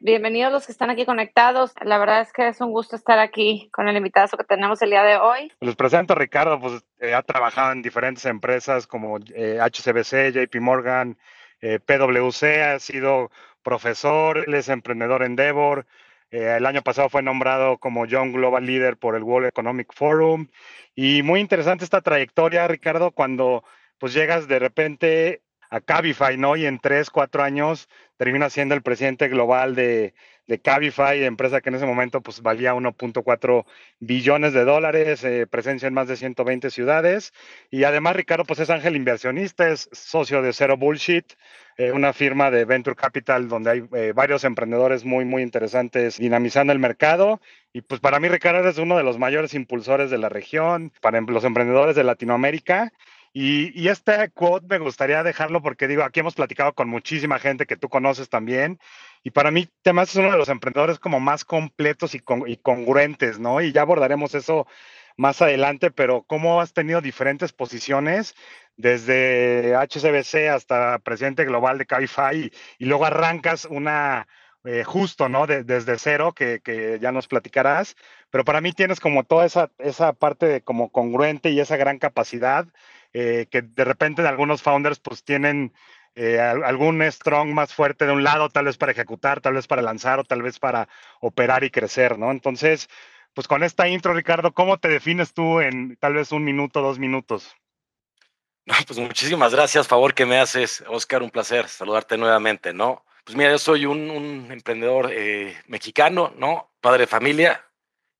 Bienvenidos los que están aquí conectados. La verdad es que es un gusto estar aquí con el invitado que tenemos el día de hoy. Les presento Ricardo, pues eh, ha trabajado en diferentes empresas como eh, HCBC, JP Morgan, eh, PwC, ha sido profesor, él es emprendedor en Endeavor. el año pasado fue nombrado como Young Global Leader por el World Economic Forum. Y muy interesante esta trayectoria, Ricardo, cuando pues llegas de repente a Cabify, ¿no? Y en tres, cuatro años termina siendo el presidente global de, de Cabify, empresa que en ese momento pues valía 1.4 billones de dólares, eh, presencia en más de 120 ciudades. Y además Ricardo pues es ángel inversionista, es socio de Zero Bullshit, eh, una firma de Venture Capital donde hay eh, varios emprendedores muy, muy interesantes dinamizando el mercado. Y pues para mí Ricardo es uno de los mayores impulsores de la región, para los emprendedores de Latinoamérica. Y, este quote me gustaría dejarlo porque digo, aquí hemos platicado con muchísima gente que tú conoces también. Y para mí, temas es uno de los emprendedores como más completos y, y congruentes, ¿no? Y ya abordaremos eso más adelante, pero cómo has tenido diferentes posiciones desde HCBC hasta presidente global de Cabify y, luego arrancas una eh, justo, ¿no? desde cero, que, que, ya nos platicarás, pero para mí tienes como toda esa, esa parte de como congruente y esa gran capacidad eh, que de repente algunos founders pues tienen eh, algún strong más fuerte de un lado, tal vez para ejecutar, tal vez para lanzar o tal vez para operar y crecer, ¿no? Entonces, pues con esta intro, Ricardo, ¿cómo te defines tú en tal vez un minuto, dos minutos? No, pues muchísimas gracias, favor que me haces, Oscar, un placer saludarte nuevamente, ¿no? Pues mira, yo soy un, emprendedor eh, mexicano, ¿no? Padre de familia,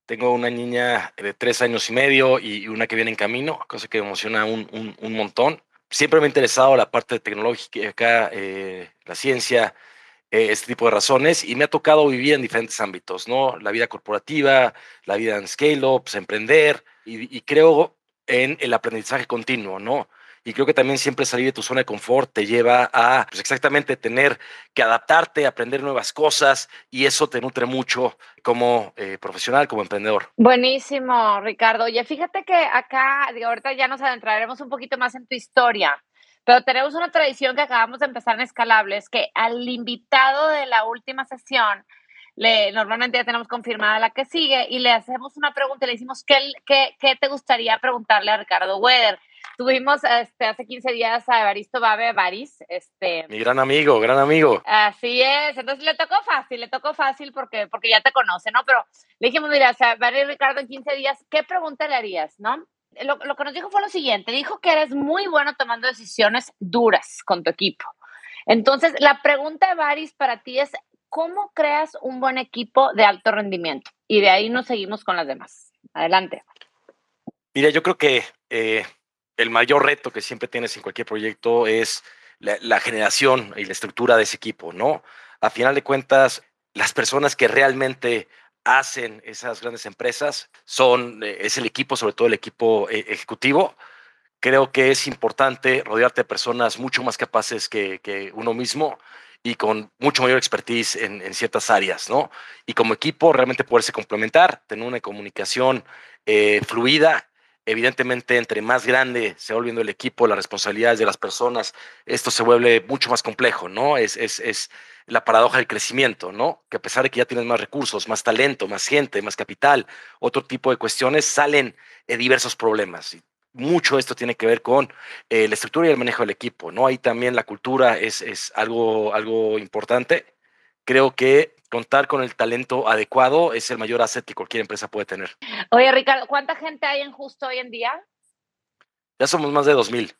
tengo una niña de tres años y medio y una que viene en camino, cosa que me emociona un, un, montón. Siempre me ha interesado la parte tecnológica, eh, la ciencia, eh, este tipo de razones, y me ha tocado vivir en diferentes ámbitos, ¿no? La vida corporativa, la vida en scale-ups, emprender, y, y creo en el aprendizaje continuo, ¿no? Y creo que también siempre salir de tu zona de confort te lleva a pues exactamente tener que adaptarte, aprender nuevas cosas y eso te nutre mucho como eh, profesional, como emprendedor. Buenísimo, Ricardo. Oye, fíjate que acá, digo, ahorita ya nos adentraremos un poquito más en tu historia. Pero tenemos una tradición que acabamos de empezar en Escalables, que al invitado de la última sesión, le, normalmente ya tenemos confirmada la que sigue, y le hacemos una pregunta y le decimos, ¿qué, qué, qué te gustaría preguntarle a Ricardo Weder? Tuvimos este, hace 15 días a Evaristo Babe Baris. Este, Mi gran amigo, gran amigo. Así es. Entonces le tocó fácil, le tocó fácil porque, porque ya te conoce, ¿no? Pero le dijimos, mira, o sea, Ricardo en 15 días, ¿qué pregunta le harías, no? Lo, lo que nos dijo fue lo siguiente, dijo que eres muy bueno tomando decisiones duras con tu equipo. Entonces, la pregunta de Baris para ti es, ¿cómo creas un buen equipo de alto rendimiento? Y de ahí nos seguimos con las demás. Adelante. Mira, yo creo que eh, el mayor reto que siempre tienes en cualquier proyecto es la, generación y la estructura de ese equipo, ¿no? A final de cuentas, las personas que realmente hacen esas grandes empresas son, eh, es el equipo, sobre todo el equipo eh, ejecutivo. Creo que es importante rodearte de personas mucho más capaces que, uno mismo y con mucho mayor expertise en, ciertas áreas, ¿no? Y como equipo realmente poderse complementar, tener una comunicación eh, fluida Evidentemente, entre más grande se va volviendo el equipo, las responsabilidades de las personas, esto se vuelve mucho más complejo, ¿no? Es, es, es la paradoja del crecimiento, ¿no? Que a pesar de que ya tienes más recursos, más talento, más gente, más capital, otro tipo de cuestiones, salen eh, diversos problemas. Y mucho esto tiene que ver con eh, la estructura y el manejo del equipo, ¿no? Ahí también la cultura es, es algo, algo importante. Creo que contar con el talento adecuado es el mayor asset que cualquier empresa puede tener. Oye, Ricardo, ¿cuánta gente hay en Justo hoy en día? Ya somos más de 2.000.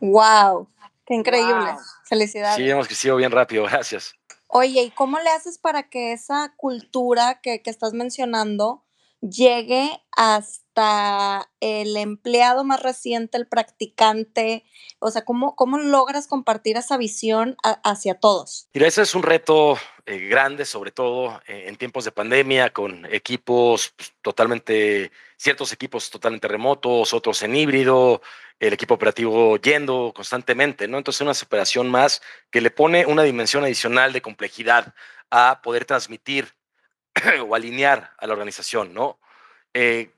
¡Wow! ¡Qué increíble! Felicidades. Sí, hemos crecido bien rápido, gracias. Oye, ¿y cómo le haces para que esa cultura que, que estás mencionando llegue hasta el empleado más reciente, el practicante? O sea, ¿cómo, cómo logras compartir esa visión hacia todos? Mira, ese es un reto eh, grande, sobre todo eh, en tiempos de pandemia, con equipos pues, totalmente, ciertos equipos totalmente remotos, otros en híbrido, el equipo operativo yendo constantemente, ¿no? Entonces, una operación más que le pone una dimensión adicional de complejidad a poder transmitir o alinear a la organización, ¿no? Eh,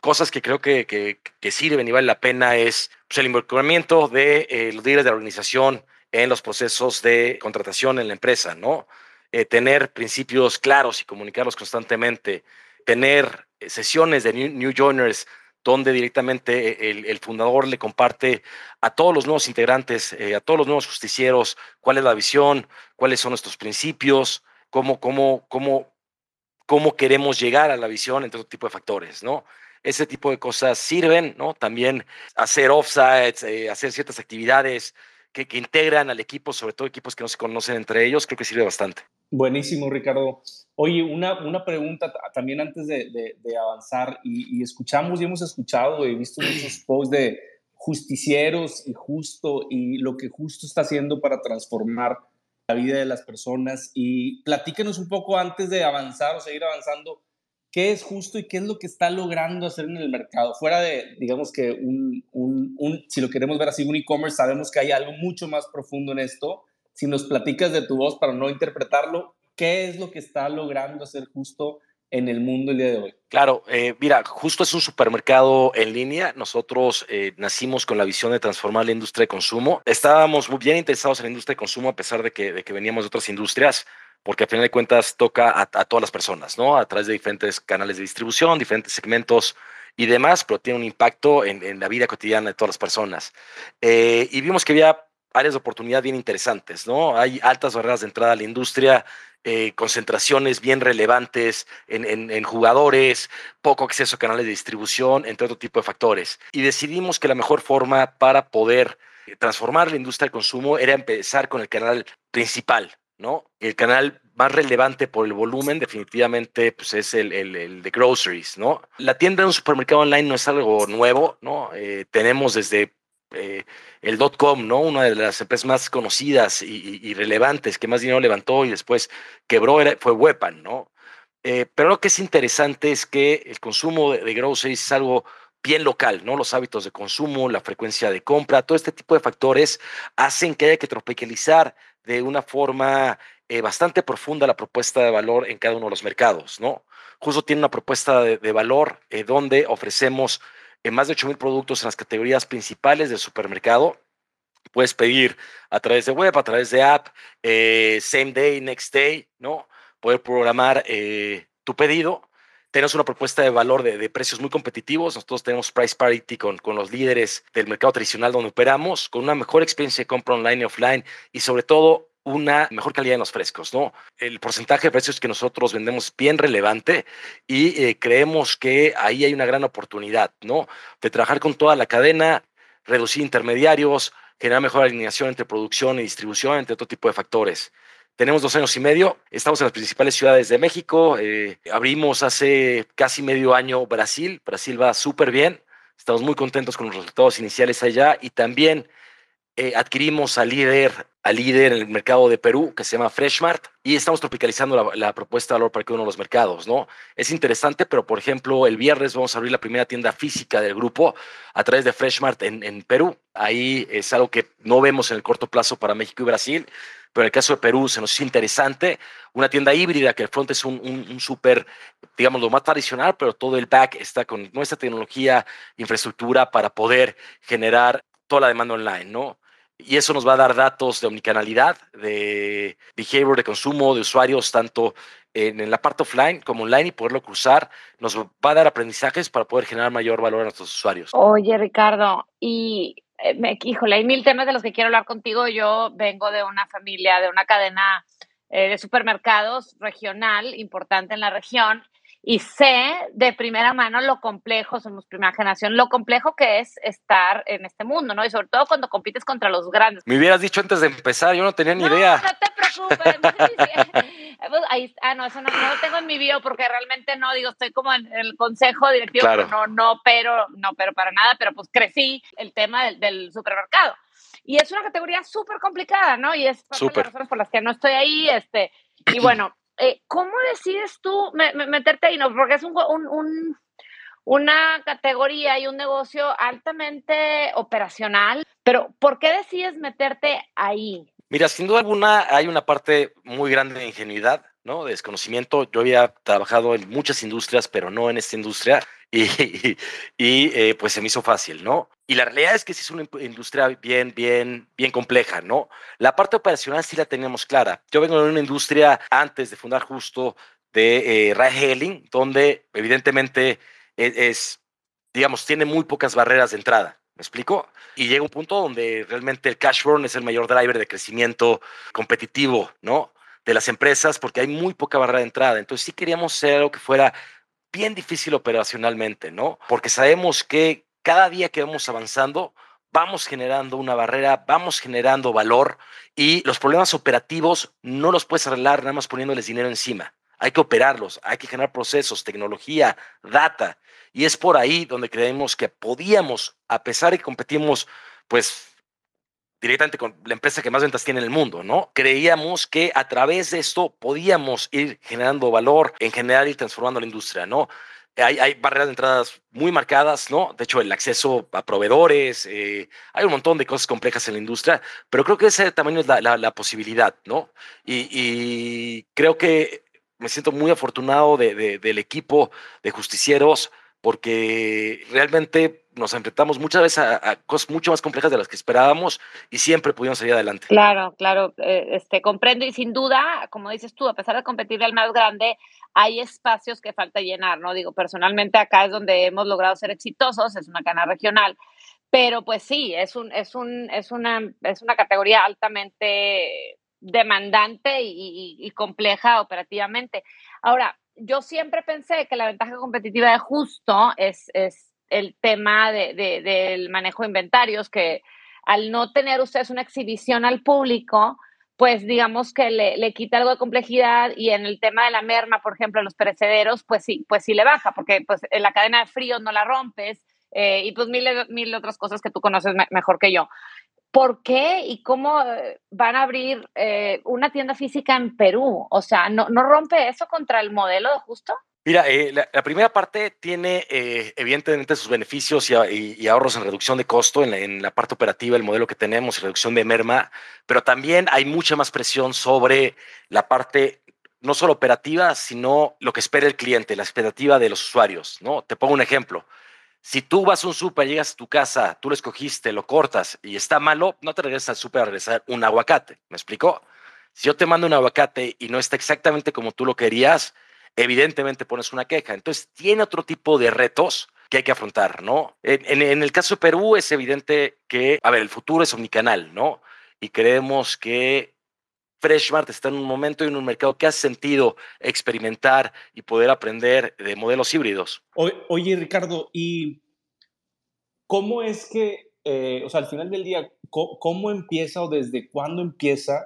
cosas que creo que, que, sirven y vale la pena es pues, el involucramiento de eh, los líderes de la organización en los procesos de contratación en la empresa, ¿no? Eh, tener principios claros y comunicarlos constantemente, tener sesiones de new, joiners donde directamente el, fundador le comparte a todos los nuevos integrantes, a todos los nuevos justicieros, cuál es la visión, cuáles son nuestros principios, cómo, cómo, cómo cómo queremos llegar a la visión, entre otro tipo de factores, ¿no? Ese tipo de cosas sirven, ¿no? También hacer offsites, eh, hacer ciertas actividades que, integran al equipo, sobre todo equipos que no se conocen entre ellos, creo que sirve bastante. Buenísimo, Ricardo. Oye, una, una pregunta también antes de, avanzar, y, y, escuchamos y hemos escuchado, he visto muchos posts de justicieros y justo, y lo que justo está haciendo para transformar la vida de las personas y platíquenos un poco antes de avanzar o seguir avanzando, qué es justo y qué es lo que está logrando hacer en el mercado. Fuera de, digamos que un, un, un si lo queremos ver así, un e-commerce, sabemos que hay algo mucho más profundo en esto. Si nos platicas de tu voz para no interpretarlo, ¿qué es lo que está logrando hacer justo en el mundo el día de hoy? Claro, eh, mira, justo es un supermercado en línea. Nosotros eh, nacimos con la visión de transformar la industria de consumo. Estábamos muy bien interesados en la industria de consumo a pesar de que, de que veníamos de otras industrias, porque a final de cuentas toca a, todas las personas, ¿no? A través de diferentes canales de distribución, diferentes segmentos y demás, pero tiene un impacto en, la vida cotidiana de todas las personas. Eh, y vimos que había áreas de oportunidad bien interesantes, ¿no? Hay altas barreras de entrada a la industria, eh, concentraciones bien relevantes en, jugadores, poco acceso a canales de distribución, entre otro tipo de factores. Y decidimos que la mejor forma para poder transformar la industria del consumo era empezar con el canal principal, ¿no? El canal más relevante por el volumen definitivamente pues es el, el, de groceries, ¿no? La tienda de un supermercado online no es algo nuevo, ¿no? Eh, tenemos desde eh, el dot com, ¿no? Una de las empresas más conocidas y, relevantes que más dinero levantó y después quebró fue Wepan, ¿no? Eh, pero lo que es interesante es que el consumo de, groceries es algo bien local, ¿no? Los hábitos de consumo, la frecuencia de compra, todo este tipo de factores hacen que haya que tropicalizar de una forma eh, bastante profunda la propuesta de valor en cada uno de los mercados, ¿no? Justo tiene una propuesta de, de valor donde ofrecemos en más de 8,000 productos en las categorías principales del supermercado. Puedes pedir a través de web, a través de app, eh, same day, next day, ¿no? Poder programar eh, tu pedido. Tenemos una propuesta de valor de, precios muy competitivos. Nosotros tenemos price parity con, con los líderes del mercado tradicional donde operamos, con una mejor experiencia de compra online y offline y sobre todo una mejor calidad en los frescos, ¿no? El porcentaje de precios que nosotros vendemos es bien relevante y eh, creemos que ahí hay una gran oportunidad, ¿no? De trabajar con toda la cadena, reducir intermediarios, generar mejor alineación entre producción y distribución, entre otro tipo de factores. Tenemos dos años y medio, estamos en las principales ciudades de México, eh, abrimos hace casi medio año Brasil, Brasil va súper bien, estamos muy contentos con los resultados iniciales allá y también eh, adquirimos al líder, al líder en el mercado de Perú, que se llama Freshmart, y estamos tropicalizando la, propuesta de valor para cada uno de los mercados, ¿no? Es interesante, pero por ejemplo, el viernes vamos a abrir la primera tienda física del grupo a través de Freshmart en, en Perú. Ahí es algo que no vemos en el corto plazo para México y Brasil, pero en el caso de Perú se nos es interesante. Una tienda híbrida que el front es un, un, un súper, digamos, lo más tradicional, pero todo el back está con nuestra tecnología, infraestructura para poder generar toda la demanda online, ¿no? Y eso nos va a dar datos de omnicanalidad, de behavior de consumo de usuarios, tanto en, la parte offline como online y poderlo cruzar, nos va a dar aprendizajes para poder generar mayor valor a nuestros usuarios. Oye, Ricardo, y eh, me, híjole, hay mil temas de los que quiero hablar contigo. Yo vengo de una familia, de una cadena eh, de supermercados regional importante en la región y sé de primera mano lo complejo, somos primera generación, lo complejo que es estar en este mundo, ¿no? Y sobre todo cuando compites contra los grandes. Me hubieras dicho antes de empezar, yo no tenía ni idea. No te preocupes. Pues, ahí, ah, no, eso no, no, lo tengo en mi bio porque realmente no, digo, estoy como en el consejo directivo, claro. no, no, pero, no, pero para nada, pero pues crecí el tema del, del supermercado. Y es una categoría súper complicada, ¿no? Y es por las razones por las que no estoy ahí, este, y bueno, eh, ¿cómo decides tú meterte ahí? No, porque es un, un, una categoría y un negocio altamente operacional, pero ¿por qué decides meterte ahí? Mira, sin duda alguna hay una parte muy grande de ingenuidad, ¿no? De desconocimiento. Yo había trabajado en muchas industrias, pero no en esta industria y, y, eh, pues se me hizo fácil, ¿no? Y la realidad es que sí es una industria bien, bien, bien compleja, ¿no? La parte operacional sí la teníamos clara. Yo vengo de una industria antes de fundar justo de eh, donde evidentemente es, es, digamos, tiene muy pocas barreras de entrada. ¿Me explico? Y llega un punto donde realmente el cash burn es el mayor driver de crecimiento competitivo, ¿no? De las empresas, porque hay muy poca barrera de entrada. Entonces sí queríamos ser algo que fuera bien difícil operacionalmente, ¿no? Porque sabemos que cada día que vamos avanzando, vamos generando una barrera, vamos generando valor y los problemas operativos no los puedes arreglar nada más poniéndoles dinero encima. Hay que operarlos, hay que generar procesos, tecnología, data. Y es por ahí donde creemos que podíamos, a pesar de que competimos, pues directamente con la empresa que más ventas tiene en el mundo, ¿no? Creíamos que a través de esto podíamos ir generando valor, en general ir transformando la industria, ¿no? Hay, hay barreras de entradas muy marcadas, ¿no? De hecho, el acceso a proveedores, eh, hay un montón de cosas complejas en la industria, pero creo que ese tamaño es la, la, posibilidad, ¿no? Y, y, creo que me siento muy afortunado de, de, del equipo de justicieros porque realmente nos enfrentamos muchas veces a, cosas mucho más complejas de las que esperábamos y siempre pudimos salir adelante. Claro, claro, eh, este, comprendo y sin duda, como dices tú, a pesar de competir al más grande, hay espacios que falta llenar, ¿no? Digo, personalmente acá es donde hemos logrado ser exitosos, es una cana regional, pero pues sí, es, un, es, un, es, una, es una categoría altamente demandante y, y compleja operativamente. Ahora, yo siempre pensé que la ventaja competitiva de justo es, es el tema de, del manejo de inventarios, que al no tener ustedes una exhibición al público, pues digamos que le, le, quita algo de complejidad y en el tema de la merma, por ejemplo, los perecederos, pues sí, pues sí le baja, porque pues en la cadena de frío no la rompes eh, y pues mil, mil otras cosas que tú conoces mejor que yo. ¿Por qué y cómo eh, van a abrir eh, una tienda física en Perú? O sea, ¿no, ¿no rompe eso contra el modelo de justo? Mira, eh, la, primera parte tiene evidentemente sus beneficios y, ahorros en reducción de costo en la, en la, parte operativa, el modelo que tenemos, reducción de merma, pero también hay mucha más presión sobre la parte no solo operativa, sino lo que espera el cliente, la expectativa de los usuarios. ¿no? Te pongo un ejemplo. Si tú vas a un súper, llegas a tu casa, tú lo escogiste, lo cortas y está malo, no te regresas al súper a regresar un aguacate. ¿Me explicó? Si yo te mando un aguacate y no está exactamente como tú lo querías, evidentemente pones una queja. Entonces, tiene otro tipo de retos que hay que afrontar, ¿no? En, en, el caso de Perú es evidente que, a ver, el futuro es omnicanal, ¿no? Y creemos que Freshmart está en un momento y en un mercado que ha sentido experimentar y poder aprender de modelos híbridos. oye, Ricardo, ¿y cómo es que, eh, o sea, al final del día, ¿cómo, empieza o desde cuándo empieza,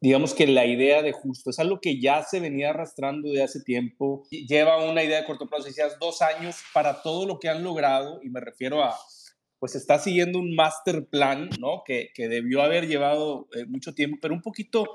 digamos que la idea de justo? Es algo que ya se venía arrastrando de hace tiempo, lleva una idea de corto plazo, decías dos años para todo lo que han logrado, y me refiero a pues está siguiendo un master plan, ¿no? Que, que debió haber llevado eh, mucho tiempo, pero un poquito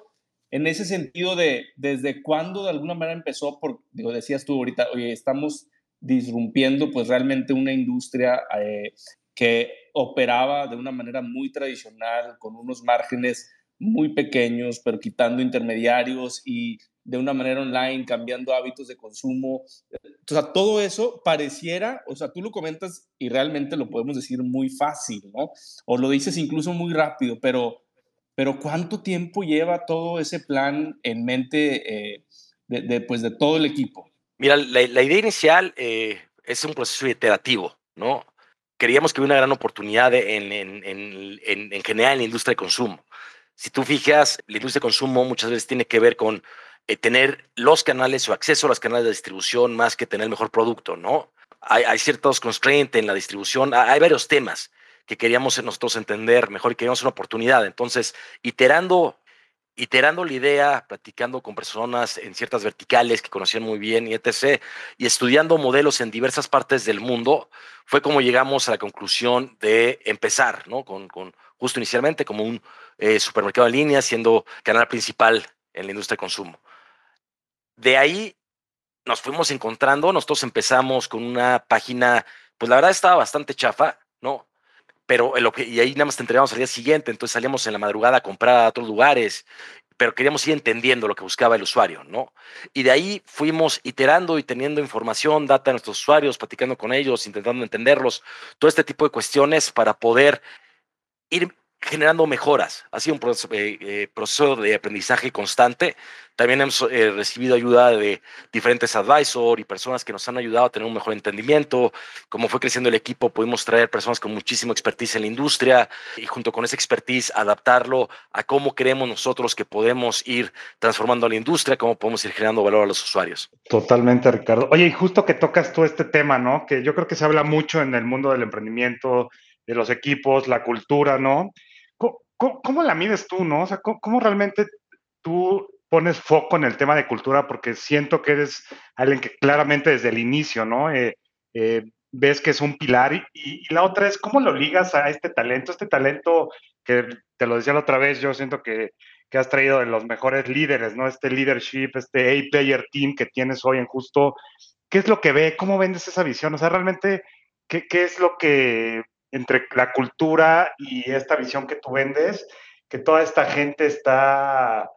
en ese sentido de desde cuándo de alguna manera empezó, por, digo, decías tú ahorita, oye, estamos disrumpiendo pues realmente una industria eh, que operaba de una manera muy tradicional, con unos márgenes muy pequeños, pero quitando intermediarios y de una manera online, cambiando hábitos de consumo. O sea, todo eso pareciera, o sea, tú lo comentas y realmente lo podemos decir muy fácil, ¿no? O lo dices incluso muy rápido, pero, pero ¿cuánto tiempo lleva todo ese plan en mente eh, de, pues, todo el equipo? Mira, la, idea inicial eh, es un proceso iterativo, ¿no? Queríamos que hubiera una gran oportunidad en, en, en, en general en la industria de consumo. Si tú fijas, la industria de consumo muchas veces tiene que ver con eh, tener los canales o acceso a los canales de distribución más que tener el mejor producto, ¿no? Hay, ciertos constraints en la distribución, hay varios temas que queríamos nosotros entender mejor y queríamos una oportunidad. Entonces, iterando iterando la idea, platicando con personas en ciertas verticales que conocían muy bien y etc., y estudiando modelos en diversas partes del mundo, fue como llegamos a la conclusión de empezar, ¿no? Con justo inicialmente como un eh, supermercado en línea, siendo canal principal en la industria de consumo. De ahí nos fuimos encontrando, nosotros empezamos con una página, pues la verdad estaba bastante chafa, ¿no? pero el, y ahí nada más te entregamos al día siguiente, entonces salíamos en la madrugada a comprar a otros lugares, pero queríamos ir entendiendo lo que buscaba el usuario, ¿no? Y de ahí fuimos iterando y teniendo información, data de nuestros usuarios, platicando con ellos, intentando entenderlos, todo este tipo de cuestiones para poder ir generando mejoras. Ha sido un proceso, eh, eh, proceso de aprendizaje constante. También hemos eh, recibido ayuda de diferentes advisors y personas que nos han ayudado a tener un mejor entendimiento. Como fue creciendo el equipo, pudimos traer personas con muchísima expertise en la industria y junto con esa expertise adaptarlo a cómo creemos nosotros que podemos ir transformando la industria, cómo podemos ir generando valor a los usuarios. Totalmente, Ricardo. Oye, y justo que tocas tú este tema, ¿no? Que yo creo que se habla mucho en el mundo del emprendimiento, de los equipos, la cultura, ¿no? ¿Cómo, la mides tú, no? O sea, ¿cómo, realmente tú pones foco en el tema de cultura? Porque siento que eres alguien que claramente desde el inicio, ¿no? Eh, eh, ves que es un pilar y, la otra es cómo lo ligas a este talento, este talento que te lo decía la otra vez, yo siento que, que has traído de los mejores líderes, ¿no? Este leadership, este A-player team que tienes hoy en justo, ¿qué es lo que ve? ¿Cómo vendes esa visión? O sea, realmente, ¿qué, qué es lo que entre la cultura y esta visión que tú vendes, que toda esta gente está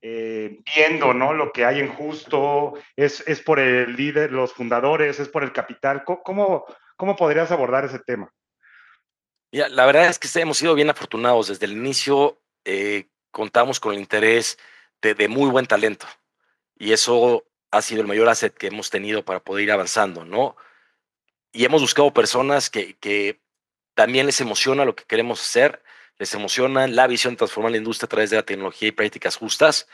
eh, viendo, ¿no? Lo que hay en justo, es, es, por el líder, los fundadores, es por el capital. ¿Cómo, cómo podrías abordar ese tema? Ya, la verdad es que hemos sido bien afortunados. Desde el inicio eh, contamos con el interés de, de, muy buen talento y eso ha sido el mayor asset que hemos tenido para poder ir avanzando, ¿no? Y hemos buscado personas que, que también les emociona lo que queremos hacer, les emociona la visión de transformar la industria a través de la tecnología y prácticas justas.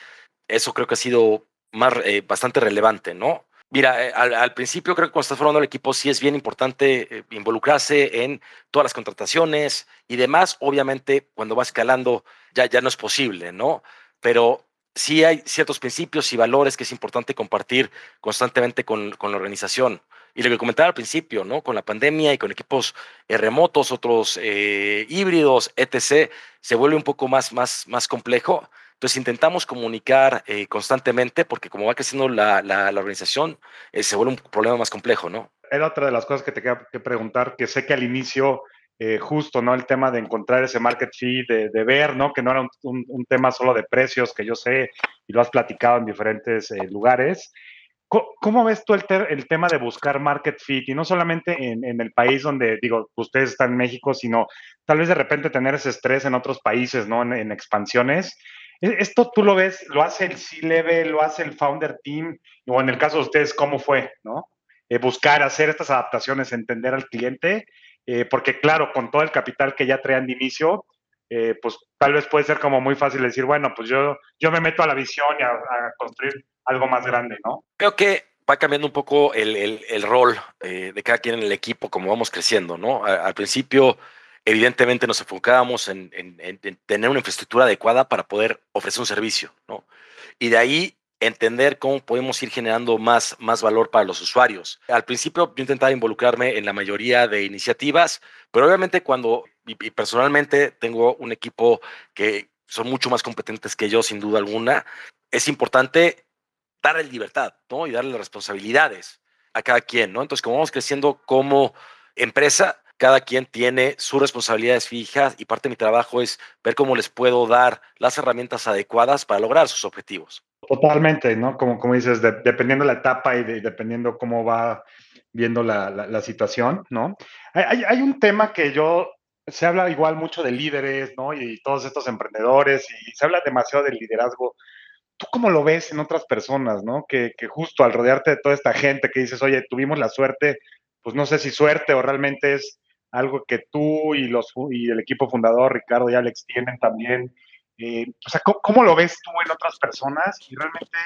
Eso creo que ha sido más, eh, bastante relevante, ¿no? Mira, eh, al, principio creo que cuando estás formando el equipo sí es bien importante eh, involucrarse en todas las contrataciones y demás. Obviamente, cuando va escalando ya, ya no es posible, ¿no? Pero sí hay ciertos principios y valores que es importante compartir constantemente con, con la organización. Y lo que comentaba al principio, ¿no? Con la pandemia y con equipos eh, remotos, otros eh, híbridos, etc., se vuelve un poco más, más, más complejo. Entonces intentamos comunicar eh, constantemente porque como va creciendo la, la, organización, se vuelve un problema más complejo, ¿no? Era otra de las cosas que te quería que preguntar, que sé que al inicio justo, ¿no? El tema de encontrar ese market fit, de, de ver, ¿no? Que no era un, un, tema solo de precios, que yo sé y lo has platicado en diferentes lugares. ¿Cómo ves tú el, el, tema de buscar market fit? Y no solamente en, en, el país donde, digo, ustedes están en México, sino tal vez de repente tener ese estrés en otros países, ¿no? En, en expansiones. E, ¿Esto tú lo ves, lo hace el C-Level, lo hace el Founder Team? O en el caso de ustedes, ¿cómo fue, no? Eh, buscar hacer estas adaptaciones, entender al cliente, eh, porque claro, con todo el capital que ya traían de inicio, eh, pues tal vez puede ser como muy fácil decir, bueno, pues yo, yo me meto a la visión y a, a construir algo más grande, ¿no? Creo que va cambiando un poco el, el, el rol eh, de cada quien en el equipo como vamos creciendo, ¿no? al principio, evidentemente nos enfocábamos en, en, en, tener una infraestructura adecuada para poder ofrecer un servicio, ¿no? Y de ahí entender cómo podemos ir generando más, más valor para los usuarios. Al principio yo intentaba involucrarme en la mayoría de iniciativas, pero obviamente cuando, y, personalmente tengo un equipo que son mucho más competentes que yo, sin duda alguna, es importante darle libertad, ¿no? Y darle responsabilidades a cada quien, ¿no? Entonces, como vamos creciendo como empresa, cada quien tiene sus responsabilidades fijas y parte de mi trabajo es ver cómo les puedo dar las herramientas adecuadas para lograr sus objetivos. Totalmente, ¿no? Como, como dices, de, dependiendo la etapa y de, dependiendo cómo va viendo la, la, la situación, ¿no? Hay, hay, un tema que yo, se habla igual mucho de líderes, ¿no? Y todos estos emprendedores y se habla demasiado del liderazgo ¿tú cómo lo ves en otras personas, no? Que, que, justo al rodearte de toda esta gente que dices, oye, tuvimos la suerte, pues no sé si suerte o realmente es algo que tú y, los, y el equipo fundador, Ricardo y Alex, tienen también. Eh, o sea, ¿cómo, ¿cómo, lo ves tú en otras personas? Y realmente,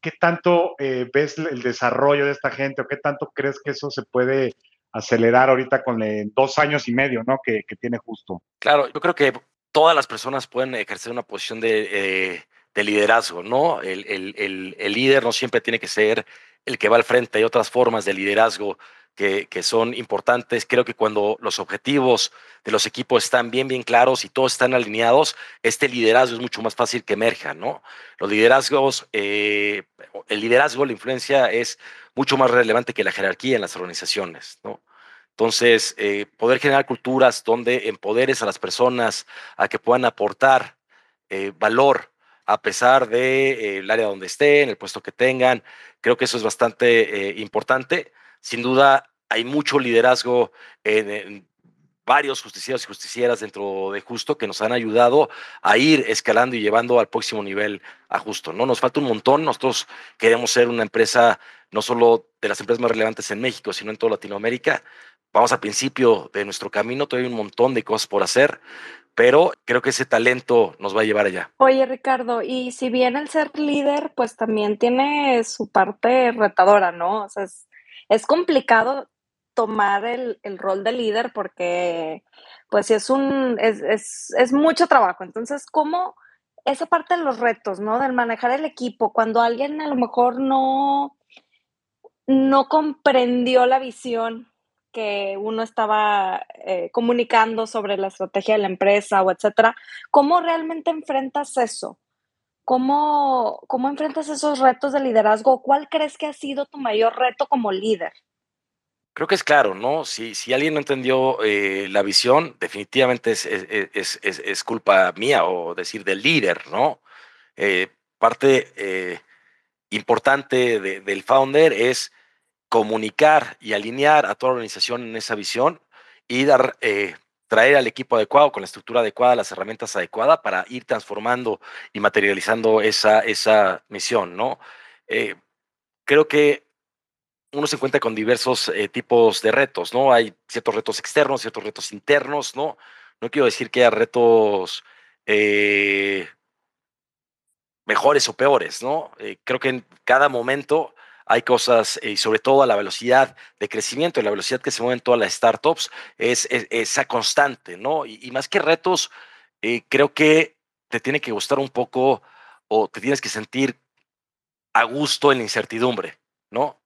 ¿qué tanto eh, ves el desarrollo de esta gente o qué tanto crees que eso se puede acelerar ahorita con dos años y medio, ¿no? Que, tiene justo. Claro, yo creo que todas las personas pueden ejercer una posición de, eh, liderazgo, ¿no? El, el, líder no siempre tiene que ser el que va al frente, hay otras formas de liderazgo que, que, son importantes. Creo que cuando los objetivos de los equipos están bien, bien claros y todos están alineados, este liderazgo es mucho más fácil que emerja, ¿no? Los liderazgos, eh, el liderazgo, la influencia es mucho más relevante que la jerarquía en las organizaciones, ¿no? Entonces, eh, poder generar culturas donde empoderes a las personas a que puedan aportar eh, valor a pesar del de, el área donde estén, el puesto que tengan, creo que eso es bastante importante. Sin duda, hay mucho liderazgo en, varios justicieros y justicieras dentro de Justo que nos han ayudado a ir escalando y llevando al próximo nivel a Justo. ¿no? Nos falta un montón. Nosotros queremos ser una empresa no solo de las empresas más relevantes en México, sino en toda Latinoamérica. Vamos al principio de nuestro camino, todavía hay un montón de cosas por hacer, pero creo que ese talento nos va a llevar allá. Oye, Ricardo, y si bien el ser líder, pues también tiene su parte retadora, ¿no? O sea, es, es complicado tomar el, rol de líder porque pues es un, es, es, mucho trabajo. Entonces, ¿cómo esa parte de los retos, ¿no? Del manejar el equipo, cuando alguien a lo mejor no, no comprendió la visión que uno estaba eh, comunicando sobre la estrategia de la empresa o etcétera, ¿cómo realmente enfrentas eso? ¿Cómo, ¿Cómo enfrentas esos retos de liderazgo? ¿Cuál crees que ha sido tu mayor reto como líder? Creo que es claro, ¿no? Si, si alguien no entendió eh, la visión, definitivamente es, es, es, es, culpa mía o decir del líder, ¿no? Eh, parte eh, importante del founder es comunicar y alinear a toda la organización en esa visión y dar, traer al equipo adecuado, con la estructura adecuada, las herramientas adecuadas para ir transformando y materializando esa, esa misión, ¿no? creo que uno se encuentra con diversos eh, tipos de retos, ¿no? Hay ciertos retos externos, ciertos retos internos, ¿no? No quiero decir que haya retos eh, mejores o peores, ¿no? Eh, creo que en cada momento hay cosas, y sobre todo a la velocidad de crecimiento, la velocidad que se mueven todas las startups, es, esa constante, ¿no? Y, y, más que retos, creo que te tiene que gustar un poco o te tienes que sentir a gusto en la incertidumbre, ¿no?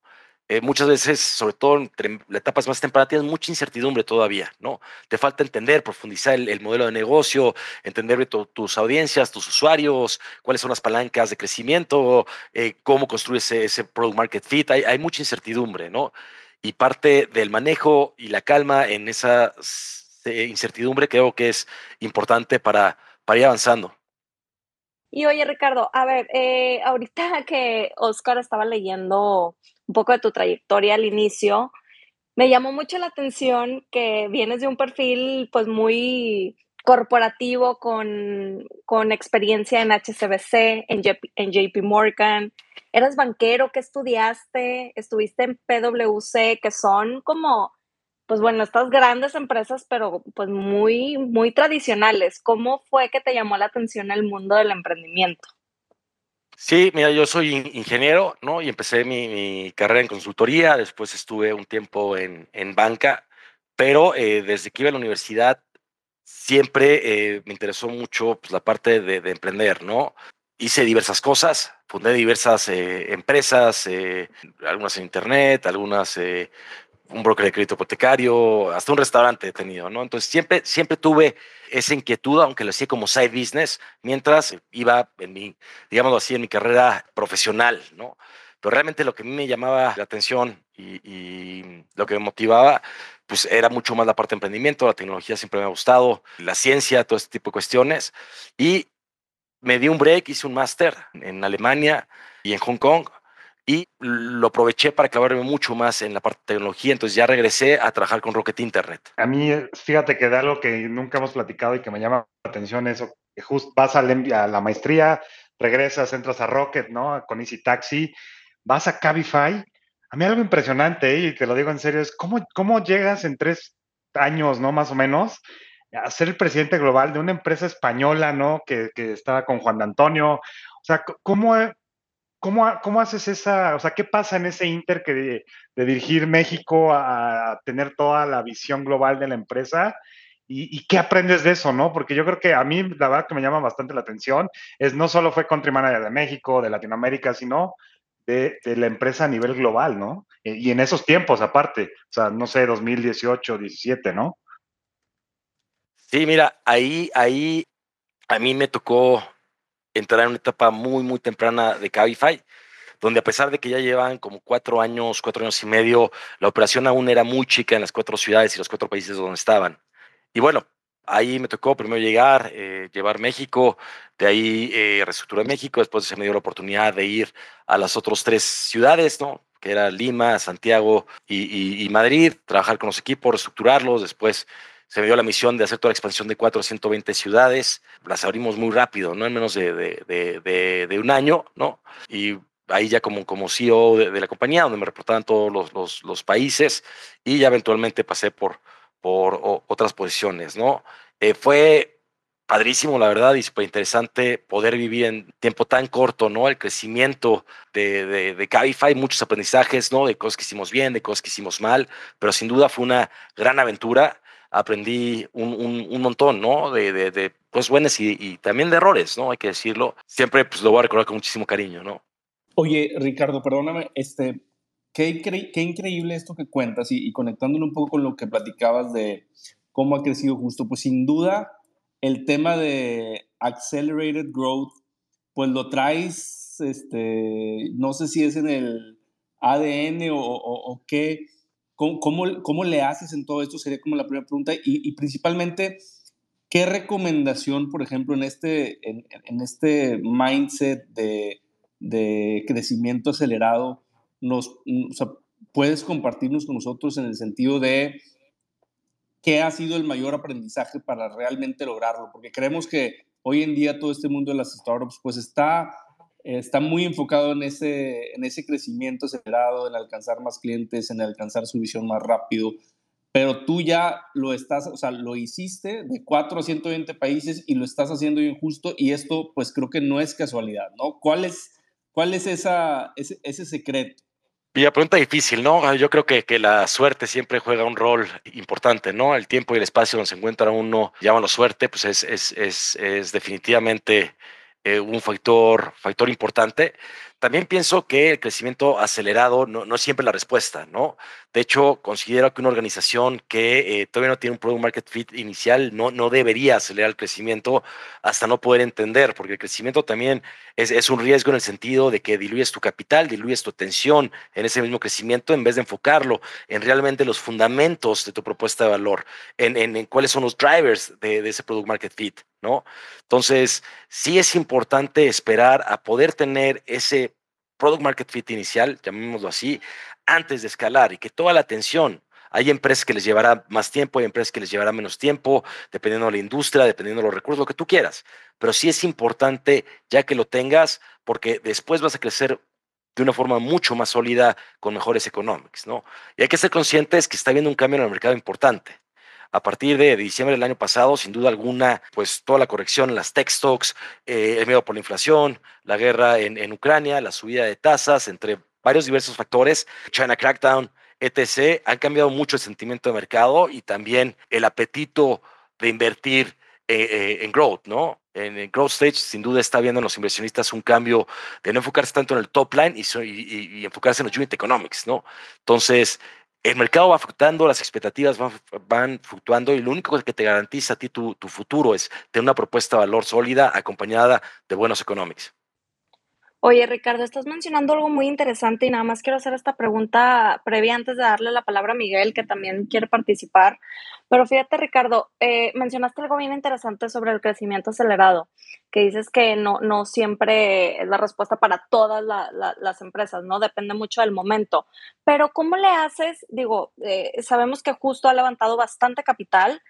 Eh, muchas veces, sobre todo las etapas más tempranas, tienes mucha incertidumbre todavía, ¿no? Te falta entender, profundizar el, modelo de negocio, entender tus audiencias, tus usuarios, cuáles son las palancas de crecimiento, eh, cómo construyes ese, product market fit. Hay, hay, mucha incertidumbre, ¿no? Y parte del manejo y la calma en esa incertidumbre creo que es importante para, para ir avanzando. Y oye, Ricardo, a ver, eh, ahorita que Oscar estaba leyendo un poco de tu trayectoria al inicio, me llamó mucho la atención que vienes de un perfil pues muy corporativo con, con experiencia en HCBC, en JP, en Morgan. Eras banquero, ¿qué estudiaste? Estuviste en PwC, que son como pues bueno, estas grandes empresas, pero pues muy, muy tradicionales. ¿Cómo fue que te llamó la atención el mundo del emprendimiento? Sí, mira, yo soy ingeniero, ¿no? Y empecé mi, carrera en consultoría, después estuve un tiempo en, banca, pero eh, desde que iba a la universidad siempre eh, me interesó mucho pues, la parte de, emprender, ¿no? Hice diversas cosas, fundé diversas eh, empresas, algunas en internet, algunas un broker de crédito hipotecario, hasta un restaurante he tenido, ¿no? Entonces siempre, siempre tuve esa inquietud, aunque lo hacía como side business, mientras iba en mi, digámoslo así, en mi carrera profesional, ¿no? Pero realmente lo que a mí me llamaba la atención y, lo que me motivaba, pues era mucho más la parte de emprendimiento, la tecnología siempre me ha gustado, la ciencia, todo este tipo de cuestiones. Y me di un break, hice un máster en Alemania y en Hong Kong y lo aproveché para clavarme mucho más en la parte de tecnología, entonces ya regresé a trabajar con Rocket Internet. A mí, fíjate que de algo que nunca hemos platicado y que me llama la atención eso, que justo vas a la, maestría, regresas, entras a Rocket, ¿no? Con Easy Taxi, vas a Cabify. A mí algo impresionante, ¿eh? y te lo digo en serio, es cómo, cómo llegas en tres años, ¿no? Más o menos, a ser el presidente global de una empresa española, ¿no? Que, que estaba con Juan Antonio. O sea, ¿cómo, ¿cómo, ¿cómo, haces esa, o sea, qué pasa en ese inter que de, dirigir México a, tener toda la visión global de la empresa? Y, qué aprendes de eso, no? Porque yo creo que a mí la verdad que me llama bastante la atención es no solo fue country manager de México, de Latinoamérica, sino de, la empresa a nivel global, ¿no? Y en esos tiempos aparte, o sea, no sé, 2018, 17, ¿no? Sí, mira, ahí, ahí a mí me tocó entrar en una etapa muy, muy temprana de Cabify, donde a pesar de que ya llevan como cuatro años, cuatro años y medio, la operación aún era muy chica en las cuatro ciudades y los cuatro países donde estaban. Y bueno, ahí me tocó primero llegar, eh, llevar México, de ahí eh, reestructurar México, después se me dio la oportunidad de ir a las otras tres ciudades, ¿no? que era Lima, Santiago y, y Madrid, trabajar con los equipos, reestructurarlos, después se me dio la misión de hacer toda la expansión de 4 a 120 ciudades. Las abrimos muy rápido, ¿no? En menos de, de, de, un año, ¿no? Y ahí ya como, como CEO de, la compañía, donde me reportaban todos los, los, los, países y ya eventualmente pasé por, por otras posiciones, ¿no? Eh, fue padrísimo, la verdad, y súper interesante poder vivir en tiempo tan corto, ¿no? El crecimiento de, de, de Cabify, muchos aprendizajes, ¿no? De cosas que hicimos bien, de cosas que hicimos mal, pero sin duda fue una gran aventura aprendí un, un, montón, ¿no? De, de, de cosas buenas y, también de errores, ¿no? Hay que decirlo. Siempre pues, lo voy a recordar con muchísimo cariño, ¿no? Oye, Ricardo, perdóname, este, qué, qué increíble esto que cuentas y, conectándolo un poco con lo que platicabas de cómo ha crecido justo, pues sin duda el tema de accelerated growth, pues lo traes, este, no sé si es en el ADN o, o qué, ¿Cómo, cómo, le haces en todo esto? Sería como la primera pregunta. Y, principalmente, ¿qué recomendación, por ejemplo, en este, en, este mindset de, de, crecimiento acelerado, nos, puedes compartirnos con nosotros en el sentido de qué ha sido el mayor aprendizaje para realmente lograrlo? Porque creemos que hoy en día todo este mundo de las startups pues está está muy enfocado en ese, en ese crecimiento acelerado, en alcanzar más clientes, en alcanzar su visión más rápido, pero tú ya lo estás, o sea, lo hiciste de 4 a 120 países y lo estás haciendo bien justo y esto pues creo que no es casualidad, ¿no? ¿Cuál es, cuál es esa, ese, ese secreto? Y la pregunta difícil, ¿no? Yo creo que, que, la suerte siempre juega un rol importante, ¿no? El tiempo y el espacio donde se encuentra uno, llámalo suerte, pues es, es, es, es definitivamente eh, un factor, factor importante. También pienso que el crecimiento acelerado no, no, es siempre la respuesta, ¿no? De hecho, considero que una organización que eh, todavía no tiene un product market fit inicial no, no debería acelerar el crecimiento hasta no poder entender, porque el crecimiento también es, es un riesgo en el sentido de que diluyes tu capital, diluyes tu atención en ese mismo crecimiento en vez de enfocarlo en realmente los fundamentos de tu propuesta de valor, en, en, cuáles son los drivers de, de ese product market fit. ¿no? Entonces, sí es importante esperar a poder tener ese product market fit inicial, llamémoslo así, antes de escalar y que toda la atención hay empresas que les llevará más tiempo, hay empresas que les llevará menos tiempo, dependiendo de la industria, dependiendo de los recursos, lo que tú quieras. Pero sí es importante ya que lo tengas, porque después vas a crecer de una forma mucho más sólida con mejores economics, ¿no? Y hay que ser conscientes que está habiendo un cambio en el mercado importante a partir de diciembre del año pasado, sin duda alguna, pues toda la corrección en las tech stocks, eh, el miedo por la inflación, la guerra en, en Ucrania, la subida de tasas, entre varios diversos factores, China Crackdown, etc., han cambiado mucho el sentimiento de mercado y también el apetito de invertir eh, eh, en growth, ¿no? En el growth stage, sin duda está viendo en los inversionistas un cambio de no enfocarse tanto en el top line y, enfocarse en los unit economics, ¿no? Entonces, el mercado va fluctuando, las expectativas van, fluctuando y lo único que te garantiza a ti tu, tu, futuro es tener una propuesta de valor sólida acompañada de buenos economics. Oye, Ricardo, estás mencionando algo muy interesante y nada más quiero hacer esta pregunta previa antes de darle la palabra a Miguel, que también quiere participar. Pero fíjate, Ricardo, eh, mencionaste algo bien interesante sobre el crecimiento acelerado, que dices que no, no siempre es la respuesta para todas las empresas, ¿no? Depende mucho del momento. Pero ¿cómo le haces? Digo, eh, sabemos que justo ha levantado bastante capital.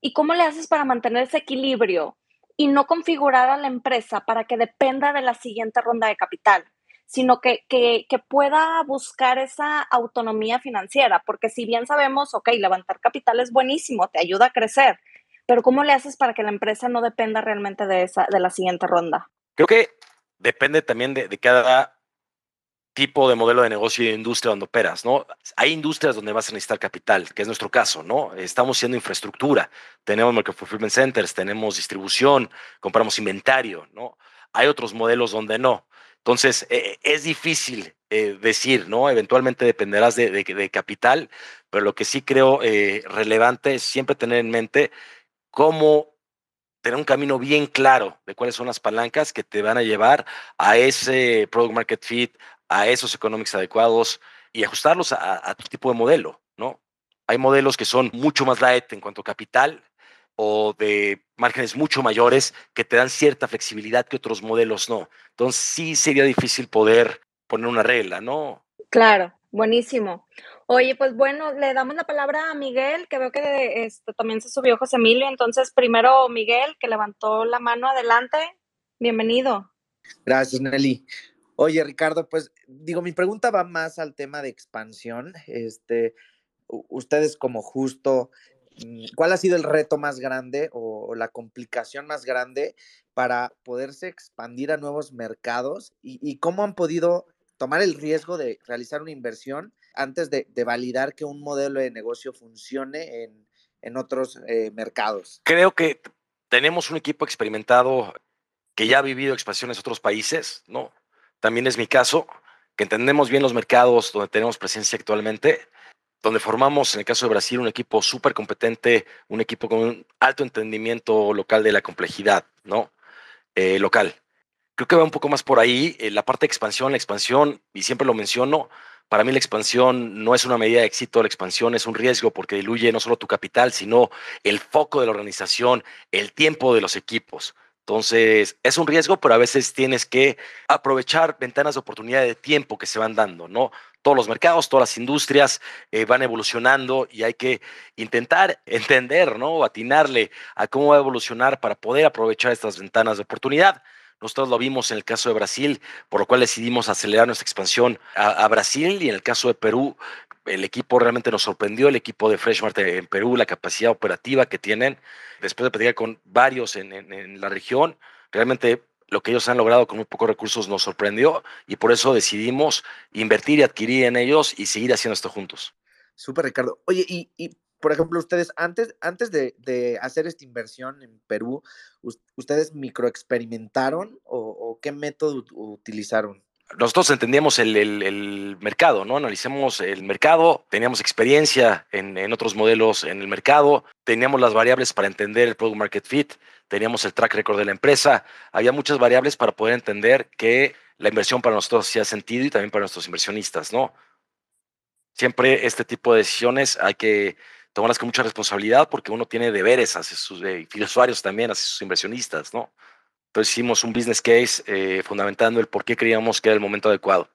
¿Y cómo le haces para mantener ese equilibrio? Y no configurar a la empresa para que dependa de la siguiente ronda de capital, sino que, que, pueda buscar esa autonomía financiera, porque si bien sabemos, ok, levantar capital es buenísimo, te ayuda a crecer, pero ¿cómo le haces para que la empresa no dependa realmente de, esa, de la siguiente ronda? Creo que depende también de, de cada tipo de modelo de negocio y industria donde operas, ¿no? Hay industrias donde vas a necesitar capital, que es nuestro caso, ¿no? Estamos haciendo infraestructura, tenemos microfulfillment centers, tenemos distribución, compramos inventario, ¿no? Hay otros modelos donde no. Entonces, eh, es difícil eh, decir, ¿no? Eventualmente dependerás de, de, capital, pero lo que sí creo eh, relevante es siempre tener en mente cómo tener un camino bien claro de cuáles son las palancas que te van a llevar a ese product market fit, a esos economics adecuados y ajustarlos a, tu tipo de modelo, ¿no? Hay modelos que son mucho más light en cuanto a capital o de márgenes mucho mayores que te dan cierta flexibilidad que otros modelos no. Entonces sí sería difícil poder poner una regla, ¿no? Claro, buenísimo. Oye, pues bueno, le damos la palabra a Miguel, que veo que esto, también se subió José Emilio. Entonces, primero Miguel, que levantó la mano adelante. Bienvenido. Gracias, Nelly. Oye, Ricardo, pues digo, mi pregunta va más al tema de expansión. Este, ustedes como justo, mm, ¿cuál ha sido el reto más grande o, la complicación más grande para poderse expandir a nuevos mercados y, cómo han podido tomar el riesgo de realizar una inversión antes de, validar que un modelo de negocio funcione en, otros eh, mercados? Creo que tenemos un equipo experimentado que ya ha vivido expansiones en otros países, ¿no? También es mi caso, que entendemos bien los mercados donde tenemos presencia actualmente, donde formamos, en el caso de Brasil, un equipo súper competente, un equipo con un alto entendimiento local de la complejidad, ¿no? Eh, local. Creo que va un poco más por ahí, eh, la parte de expansión, la expansión, y siempre lo menciono, para mí la expansión no es una medida de éxito, la expansión es un riesgo porque diluye no solo tu capital, sino el foco de la organización, el tiempo de los equipos. Entonces, es un riesgo, pero a veces tienes que aprovechar ventanas de oportunidad de tiempo que se van dando, ¿no? Todos los mercados, todas las industrias eh, van evolucionando y hay que intentar entender, ¿no? Atinarle a cómo va a evolucionar para poder aprovechar estas ventanas de oportunidad. Nosotros lo vimos en el caso de Brasil, por lo cual decidimos acelerar nuestra expansión a, a Brasil y en el caso de Perú, el equipo realmente nos sorprendió, el equipo de Freshmart en Perú, la capacidad operativa que tienen, después de platicar con varios en, la región, realmente lo que ellos han logrado con muy pocos recursos nos sorprendió y por eso decidimos invertir y adquirir en ellos y seguir haciendo esto juntos. Súper, Ricardo. Oye, y, por ejemplo, ustedes, antes, antes de, hacer esta inversión en Perú, ¿ustedes microexperimentaron o, o qué método utilizaron? Nosotros entendíamos el, mercado, ¿no? Analicemos el mercado, teníamos experiencia en, otros modelos en el mercado, teníamos las variables para entender el product market fit, teníamos el track record de la empresa, había muchas variables para poder entender que la inversión para nosotros hacía sentido y también para nuestros inversionistas, ¿no? Siempre este tipo de decisiones hay que tomarlas con mucha responsabilidad porque uno tiene deberes hacia sus eh, usuarios también, hacia sus inversionistas, ¿no? Entonces hicimos un business case eh, fundamentando el por qué creíamos que era el momento adecuado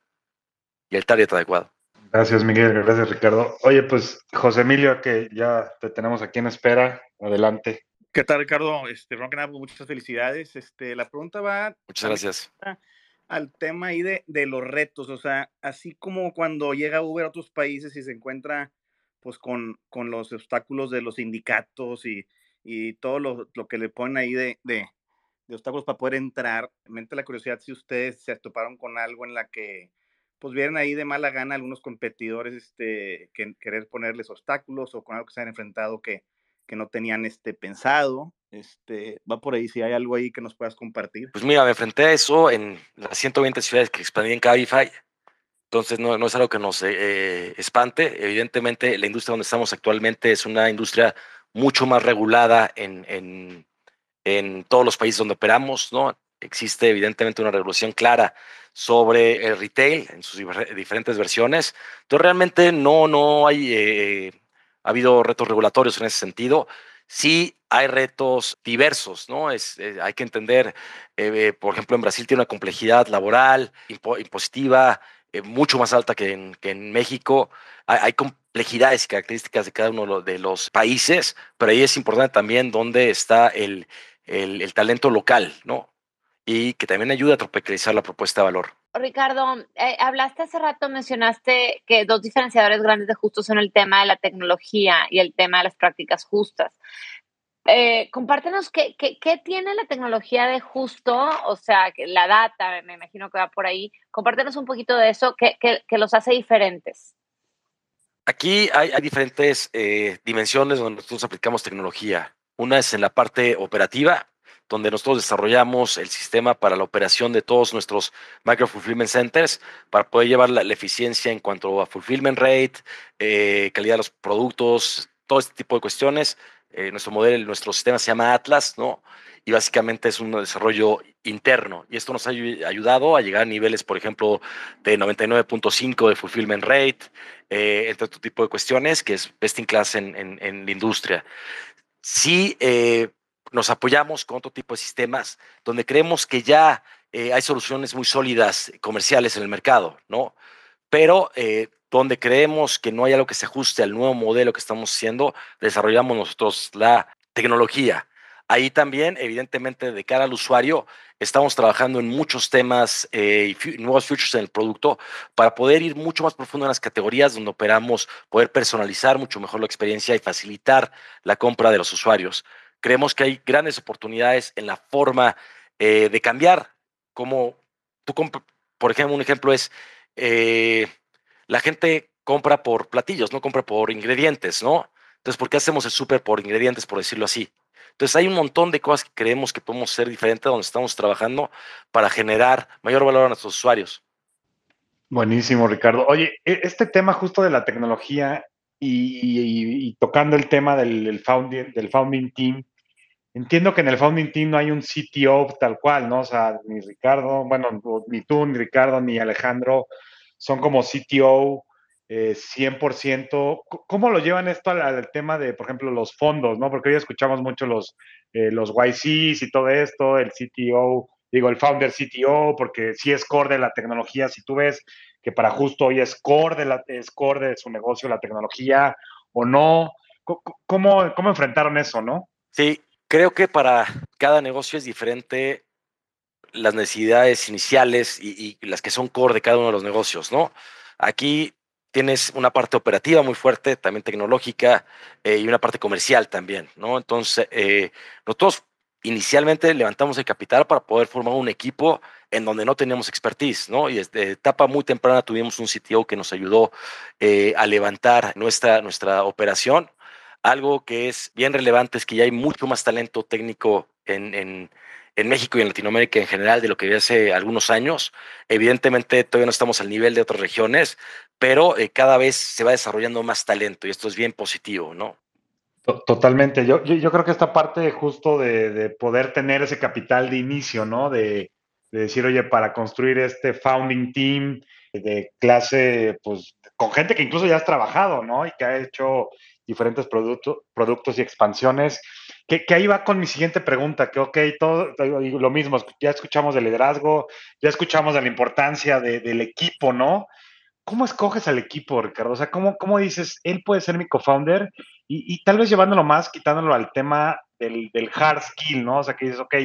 y el target adecuado. Gracias, Miguel. Gracias, Ricardo. Oye, pues José Emilio, que ya te tenemos aquí en espera. Adelante. ¿Qué tal, Ricardo? Este, pues, muchas felicidades. Este, la pregunta va. Muchas gracias. Al tema ahí de, de, los retos. O sea, así como cuando llega Uber a otros países y se encuentra pues con, con los obstáculos de los sindicatos y, y todo lo, lo, que le ponen ahí de, de, de obstáculos para poder entrar. Mente la curiosidad si ustedes se toparon con algo en la que pues vieron ahí de mala gana algunos competidores este, que querer ponerles obstáculos o con algo que se han enfrentado que, que no tenían este, pensado. Este, va por ahí, si hay algo ahí que nos puedas compartir. Pues mira, me enfrenté a eso en las 120 ciudades que expandí en Cabify. Entonces no, no es algo que nos eh, espante. Evidentemente la industria donde estamos actualmente es una industria mucho más regulada en, en en todos los países donde operamos, ¿no? Existe evidentemente una regulación clara sobre el retail en sus diferentes versiones. Entonces realmente no, no hay, eh, ha habido retos regulatorios en ese sentido. Sí hay retos diversos, ¿no? Es, eh, hay que entender, eh, por ejemplo, en Brasil tiene una complejidad laboral, impositiva, mucho más alta que en, que en México. Hay, hay, complejidades y características de cada uno de los países, pero ahí es importante también dónde está el, el, talento local, ¿no? Y que también ayuda a tropicalizar la propuesta de valor. Ricardo, eh, hablaste hace rato, mencionaste que dos diferenciadores grandes de justo son el tema de la tecnología y el tema de las prácticas justas. eh, compártenos qué, qué, qué, tiene la tecnología de justo, o sea, la data, me imagino que va por ahí. Compártenos un poquito de eso, que, que los hace diferentes. Aquí hay, hay diferentes eh, dimensiones donde nosotros aplicamos tecnología. Una es en la parte operativa, donde nosotros desarrollamos el sistema para la operación de todos nuestros micro fulfillment centers para poder llevar la, eficiencia en cuanto a fulfillment rate, eh, calidad de los productos, todo este tipo de cuestiones eh, nuestro modelo, nuestro sistema se llama Atlas, ¿no? Y básicamente es un desarrollo interno. Y esto nos ha ayudado a llegar a niveles, por ejemplo, de 99.5 de fulfillment rate, eh, entre otro tipo de cuestiones, que es best in class en, en la industria. Sí, eh, nos apoyamos con otro tipo de sistemas donde creemos que ya eh, hay soluciones muy sólidas comerciales en el mercado, ¿no? Pero eh, donde creemos que no hay algo que se ajuste al nuevo modelo que estamos haciendo, desarrollamos nosotros la tecnología. Ahí también, evidentemente, de cara al usuario, estamos trabajando en muchos temas, eh, nuevos features en el producto, para poder ir mucho más profundo en las categorías donde operamos, poder personalizar mucho mejor la experiencia y facilitar la compra de los usuarios. Creemos que hay grandes oportunidades en la forma eh, de cambiar, como tú, por ejemplo, un ejemplo es... Eh, la gente compra por platillos, no compra por ingredientes, ¿no? Entonces, ¿por qué hacemos el súper por ingredientes, por decirlo así? Entonces, hay un montón de cosas que creemos que podemos ser diferentes donde estamos trabajando para generar mayor valor a nuestros usuarios. Buenísimo, Ricardo. Oye, e, este tema justo de la tecnología y, tocando el tema del, founding, del founding team, entiendo que en el founding team no hay un CTO tal cual, ¿no? O sea, ni Ricardo, bueno, ni tú, ni Ricardo, ni Alejandro son como CTO eh, 100%. ¿Cómo lo llevan esto al, tema de, por ejemplo, los fondos, no? Porque hoy escuchamos mucho los, eh, los YCs y todo esto, el CTO, digo, el founder CTO, porque sí es core de la tecnología. Si tú ves que para justo hoy es core de, la, es core de su negocio la tecnología o no, ¿cómo, cómo enfrentaron eso, no? Sí, creo que para cada negocio es diferente las necesidades iniciales y, y, las que son core de cada uno de los negocios, ¿no? Aquí tienes una parte operativa muy fuerte, también tecnológica, eh, y una parte comercial también, ¿no? Entonces, eh, nosotros inicialmente levantamos el capital para poder formar un equipo en donde no teníamos expertise, ¿no? Y desde etapa muy temprana tuvimos un CTO que nos ayudó eh, a levantar nuestra, nuestra operación. Algo que es bien relevante es que ya hay mucho más talento técnico en, en en México y en Latinoamérica en general de lo que había hace algunos años. Evidentemente todavía no estamos al nivel de otras regiones, pero eh, cada vez se va desarrollando más talento y esto es bien positivo, ¿no? Totalmente. Yo, yo, yo creo que esta parte justo de, de, poder tener ese capital de inicio, ¿no? De, de, decir, oye, para construir este founding team de clase, pues, con gente que incluso ya has trabajado, ¿no? Y que ha hecho diferentes producto, productos y expansiones. Que, que, ahí va con mi siguiente pregunta, que ok, todo lo mismo, ya escuchamos del liderazgo, ya escuchamos de la importancia de, del equipo, ¿no? ¿Cómo escoges al equipo, Ricardo? O sea, ¿cómo, cómo dices, él puede ser mi co-founder? Y, y, tal vez llevándolo más, quitándolo al tema del, del, hard skill, ¿no? O sea, que dices, ok,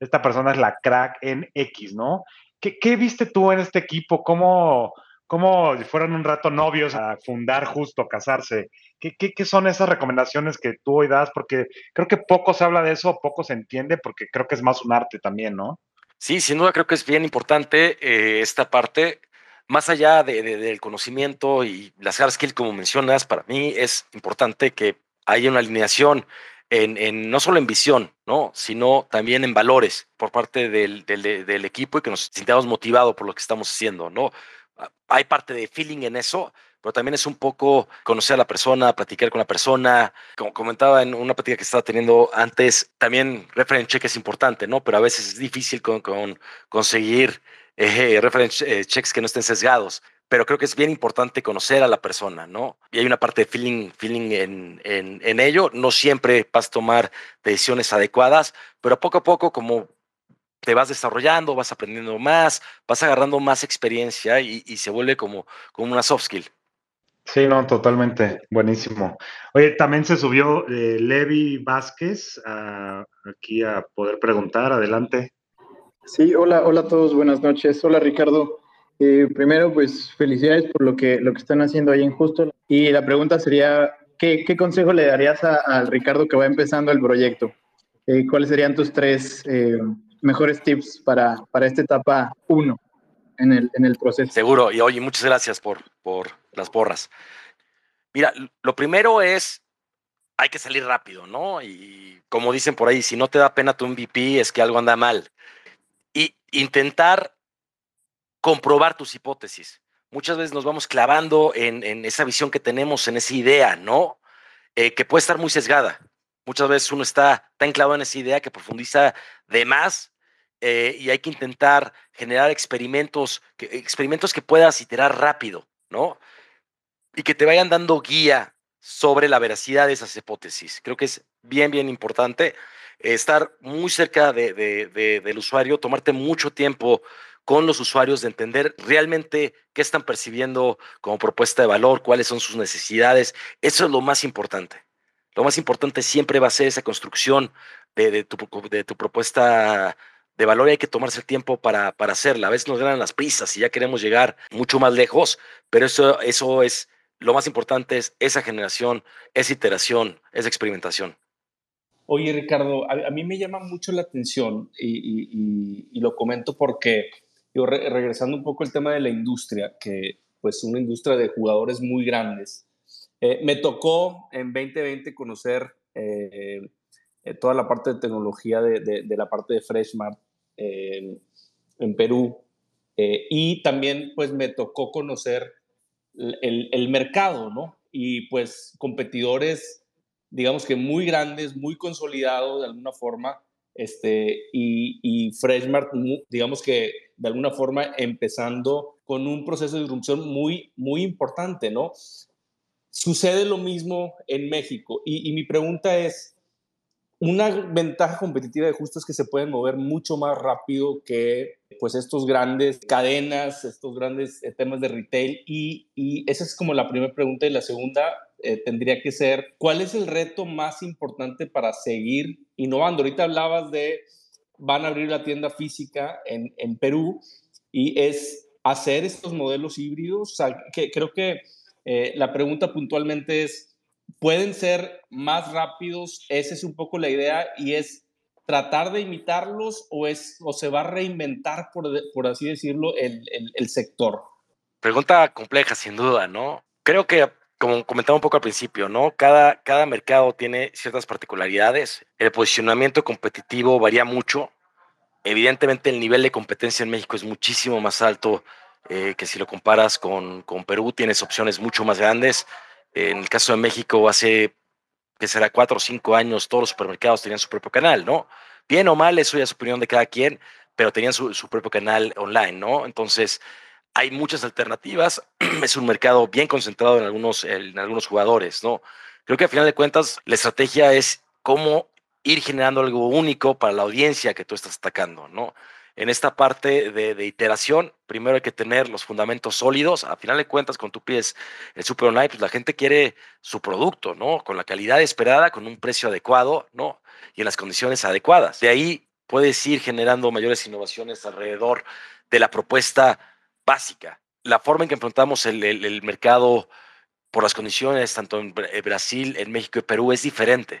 esta persona es la crack en X, ¿no? ¿Qué, qué viste tú en este equipo? ¿Cómo, cómo fueron un rato novios a fundar justo, casarse? ¿Qué, qué, qué son esas recomendaciones que tú hoy das? Porque creo que poco se habla de eso, poco se entiende, porque creo que es más un arte también, ¿no? Sí, sin duda creo que es bien importante eh, esta parte más allá de, de, del conocimiento y las hard skills, como mencionas, para mí es importante que haya una alineación en, en, no solo en visión, ¿no? sino también en valores por parte del, del, del, equipo y que nos sintamos motivados por lo que estamos haciendo. ¿no? Hay parte de feeling en eso, pero también es un poco conocer a la persona, platicar con la persona. Como comentaba en una plática que estaba teniendo antes, también reference check es importante, ¿no? Pero a veces es difícil con, con conseguir eh, reference eh, checks que no estén sesgados. Pero creo que es bien importante conocer a la persona, ¿no? Y hay una parte de feeling, feeling en, en, en ello. No siempre vas a tomar decisiones adecuadas, pero poco a poco, como te vas desarrollando, vas aprendiendo más, vas agarrando más experiencia y, y se vuelve como, como una soft skill. Sí, no, totalmente. Buenísimo. Oye, también se subió eh, Levi Vázquez a, aquí a poder preguntar. Adelante. Sí, hola, hola a todos, buenas noches. Hola Ricardo. Eh, primero, pues felicidades por lo que, lo que están haciendo ahí en Justo. Y la pregunta sería, ¿qué, qué consejo le darías al Ricardo que va empezando el proyecto? Eh, ¿Cuáles serían tus tres eh, mejores tips para, para esta etapa 1 en el, en el proceso? Seguro, y oye, muchas gracias por, por las porras. Mira, lo primero es, hay que salir rápido, ¿no? Y como dicen por ahí, si no te da pena tu MVP es que algo anda mal. Y intentar comprobar tus hipótesis. Muchas veces nos vamos clavando en, en esa visión que tenemos, en esa idea, ¿no? Eh, que puede estar muy sesgada. Muchas veces uno está tan clavado en esa idea que profundiza de más eh, y hay que intentar generar experimentos que, experimentos que puedas iterar rápido, ¿no? Y que te vayan dando guía sobre la veracidad de esas hipótesis. Creo que es bien, bien importante estar muy cerca de, de, de, del usuario, tomarte mucho tiempo con los usuarios de entender realmente qué están percibiendo como propuesta de valor, cuáles son sus necesidades. Eso es lo más importante. Lo más importante siempre va a ser esa construcción de, tu, de tu, propuesta de valor y hay que tomarse el tiempo para, para, hacerla. A veces nos ganan las prisas y ya queremos llegar mucho más lejos, pero eso, eso es lo más importante, es esa generación, esa iteración, esa experimentación. Oye, Ricardo, a, mí me llama mucho la atención y, lo comento porque, yo re, regresando un poco al tema de la industria, que pues una industria de jugadores muy grandes, eh, me tocó en 2020 conocer eh, eh, toda la parte de tecnología de, de la parte de Freshmart en Perú y también pues me tocó conocer el, el, mercado, ¿no? Y pues competidores, digamos que muy grandes, muy consolidados de alguna forma, este, y, y Freshmart, digamos que de alguna forma empezando con un proceso de disrupción muy, muy importante, ¿no? Sucede lo mismo en México y, y, mi pregunta es, una ventaja competitiva de justo es que se pueden mover mucho más rápido que pues estos grandes cadenas, estos grandes eh, temas de retail y, y, esa es como la primera pregunta y la segunda eh, tendría que ser, ¿cuál es el reto más importante para seguir innovando? Ahorita hablabas de, van a abrir la tienda física en, en Perú y es hacer estos modelos híbridos, que creo que eh, la pregunta puntualmente es, ¿pueden ser más rápidos? Esa es un poco la idea y es tratar de imitarlos o, es, o se va a reinventar, por, por así decirlo, el, el, el sector. Pregunta compleja, sin duda, ¿no? Creo que como comentaba un poco al principio, ¿no? Cada, cada mercado tiene ciertas particularidades. El posicionamiento competitivo varía mucho. Evidentemente el nivel de competencia en México es muchísimo más alto eh, que si lo comparas con, con, Perú, tienes opciones mucho más grandes. En el caso de México, hace, que será cuatro o cinco años, todos los supermercados tenían su propio canal, ¿no? Bien o mal, eso ya es opinión de cada quien, pero tenían su, su propio canal online, ¿no? Entonces, hay muchas alternativas. es un mercado bien concentrado en algunos, en algunos jugadores, ¿no? Creo que al final de cuentas, la estrategia es cómo ir generando algo único para la audiencia que tú estás atacando, ¿no? En esta parte de, iteración, primero hay que tener los fundamentos sólidos. A final de cuentas, cuando tú pides el Super Online, pues la gente quiere su producto, ¿no? Con la calidad esperada, con un precio adecuado, ¿no? Y en las condiciones adecuadas. De ahí puedes ir generando mayores innovaciones alrededor de la propuesta básica. La forma en que enfrentamos el, el, el mercado por las condiciones, tanto en Brasil, en México y Perú, es diferente.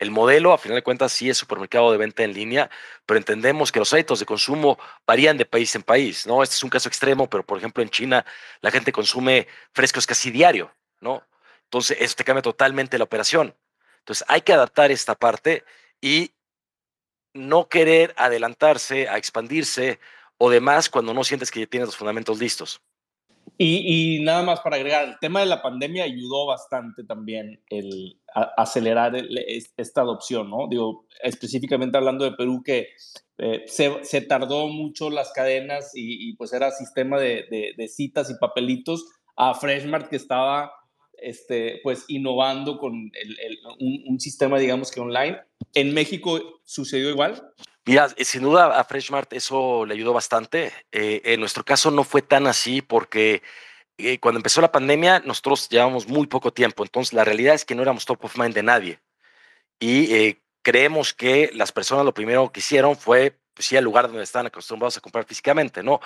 El modelo, a final de cuentas, sí es supermercado de venta en línea, pero entendemos que los hábitos de consumo varían de país en país, ¿no? Este es un caso extremo, pero por ejemplo en China la gente consume frescos casi diario, ¿no? Entonces eso te cambia totalmente la operación. Entonces hay que adaptar esta parte y no querer adelantarse a expandirse o demás cuando no sientes que ya tienes los fundamentos listos. Y, y, nada más para agregar, el tema de la pandemia ayudó bastante también el a, acelerar el, esta adopción, ¿no? Digo, específicamente hablando de Perú, que eh, se, se, tardó mucho las cadenas y, y pues era sistema de, de, de, citas y papelitos a Freshmart que estaba este, pues innovando con el, el, un, un, sistema, digamos que online. ¿En México sucedió igual? Mira, sin duda a Freshmart eso le ayudó bastante. Eh, en nuestro caso no fue tan así porque eh, cuando empezó la pandemia nosotros llevábamos muy poco tiempo, entonces la realidad es que no éramos top of mind de nadie. Y eh, creemos que las personas lo primero que hicieron fue pues sí, al lugar donde estaban acostumbrados a comprar físicamente, ¿no?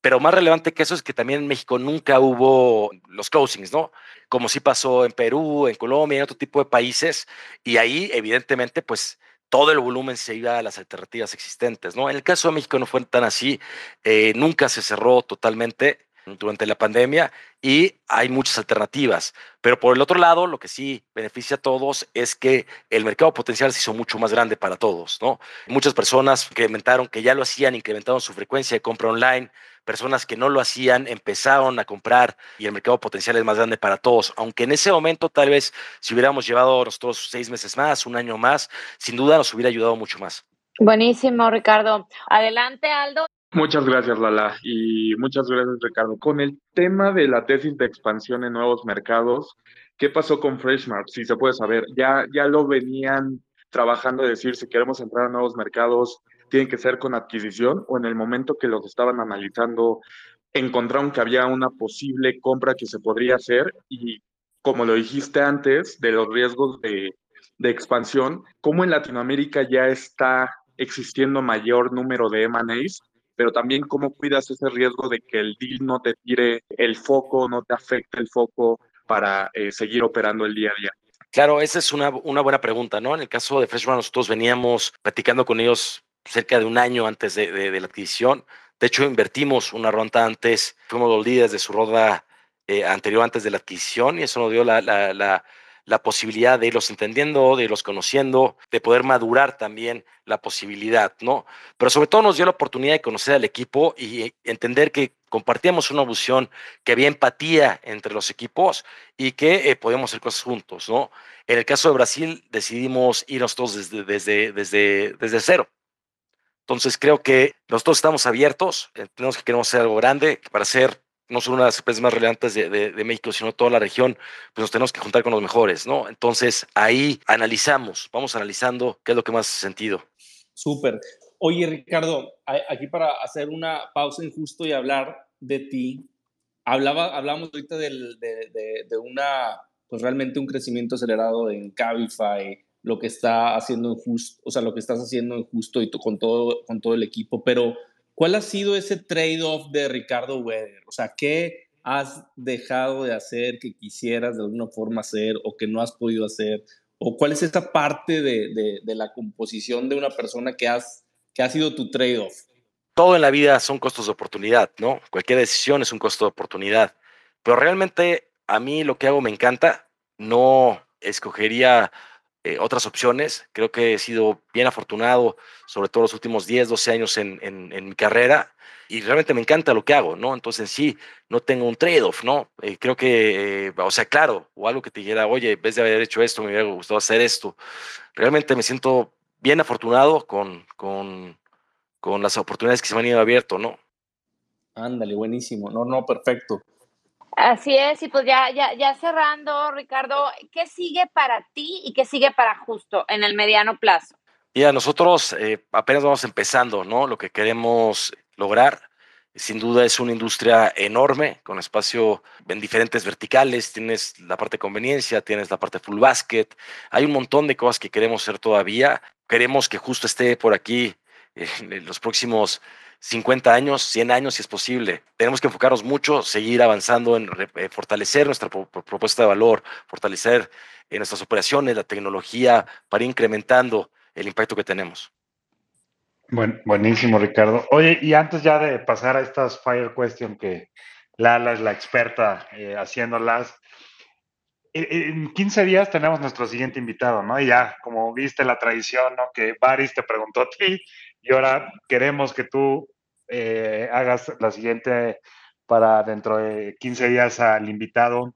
Pero más relevante que eso es que también en México nunca hubo los closings, ¿no? Como sí pasó en Perú, en Colombia, en otro tipo de países. Y ahí, evidentemente, pues todo el volumen se iba a las alternativas existentes, ¿no? En el caso de México no fue tan así, eh, nunca se cerró totalmente durante la pandemia y hay muchas alternativas. Pero por el otro lado, lo que sí beneficia a todos es que el mercado potencial se hizo mucho más grande para todos, ¿no? Muchas personas incrementaron, que ya lo hacían, incrementaron su frecuencia de compra online, personas que no lo hacían empezaron a comprar y el mercado potencial es más grande para todos. Aunque en ese momento tal vez si hubiéramos llevado nosotros seis meses más, un año más, sin duda nos hubiera ayudado mucho más. Buenísimo, Ricardo. Adelante, Aldo. Muchas gracias, Lala, y muchas gracias, Ricardo. Con el tema de la tesis de expansión en nuevos mercados, ¿qué pasó con Freshmart? Si se puede saber, ya, ya lo venían trabajando, de decir, si queremos entrar a nuevos mercados, tienen que ser con adquisición, o en el momento que los estaban analizando, encontraron que había una posible compra que se podría hacer, y como lo dijiste antes, de los riesgos de, de expansión, ¿cómo en Latinoamérica ya está existiendo mayor número de M&As pero también cómo cuidas ese riesgo de que el deal no te tire el foco, no te afecte el foco para eh, seguir operando el día a día. Claro, esa es una, una buena pregunta, ¿no? En el caso de Freshman, nosotros veníamos platicando con ellos cerca de un año antes de, la adquisición. De hecho, invertimos una ronda antes, fuimos los líderes de su ronda eh, anterior antes de la adquisición y eso nos dio la la posibilidad de irlos entendiendo, de irlos conociendo, de poder madurar también la posibilidad, ¿no? Pero sobre todo nos dio la oportunidad de conocer al equipo y entender que compartíamos una visión, que había empatía entre los equipos y que eh, podíamos hacer cosas juntos, ¿no? En el caso de Brasil decidimos irnos todos desde, desde, desde, desde cero. Entonces creo que nosotros estamos abiertos, tenemos que queremos hacer algo grande para hacer no solo una de las empresas más relevantes de, de, México, sino toda la región, pues nos tenemos que juntar con los mejores, ¿no? Entonces ahí analizamos, vamos analizando qué es lo que más hace sentido. Súper. Oye, Ricardo, aquí para hacer una pausa injusto y hablar de ti, hablaba, hablamos ahorita de, de, una, pues realmente un crecimiento acelerado en Cabify, lo que está haciendo en justo, o sea, lo que estás haciendo en justo y con todo, con todo el equipo, pero ¿Cuál ha sido ese trade-off de Ricardo Weber? O sea, ¿qué has dejado de hacer que quisieras de alguna forma hacer o que no has podido hacer? ¿O cuál es esa parte de, de, la composición de una persona que, has, que ha sido tu trade-off? Todo en la vida son costos de oportunidad, ¿no? Cualquier decisión es un costo de oportunidad. Pero realmente a mí lo que hago me encanta. No escogería eh, otras opciones. Creo que he sido bien afortunado, sobre todo los últimos 10, 12 años en, en, mi carrera, y realmente me encanta lo que hago, ¿no? Entonces sí, no tengo un trade-off, ¿no? Eh, creo que, eh, o sea, claro, o algo que te dijera, oye, en vez de haber hecho esto, me hubiera gustado hacer esto. Realmente me siento bien afortunado con, con, con las oportunidades que se me han ido abierto, ¿no? Ándale, buenísimo. No, no, perfecto. Así es, y pues ya, ya, ya cerrando, Ricardo, ¿qué sigue para ti y qué sigue para Justo en el mediano plazo? Mira, nosotros eh, apenas vamos empezando, ¿no? Lo que queremos lograr, sin duda es una industria enorme, con espacio en diferentes verticales, tienes la parte de conveniencia, tienes la parte full basket, hay un montón de cosas que queremos hacer todavía, queremos que Justo esté por aquí en los próximos 50 años, 100 años si es posible. Tenemos que enfocarnos mucho, seguir avanzando en eh, fortalecer nuestra propuesta de valor, fortalecer eh, nuestras operaciones, la tecnología, para ir incrementando el impacto que tenemos. Bueno, buenísimo, Ricardo. Oye, y antes ya de pasar a estas Fire Question que Lala es la experta eh, haciéndolas, en 15 días tenemos nuestro siguiente invitado, ¿no? Y ya, como viste la tradición, ¿no? Que Baris te preguntó a ti y ahora queremos que tú eh, hagas la siguiente para dentro de 15 días al invitado.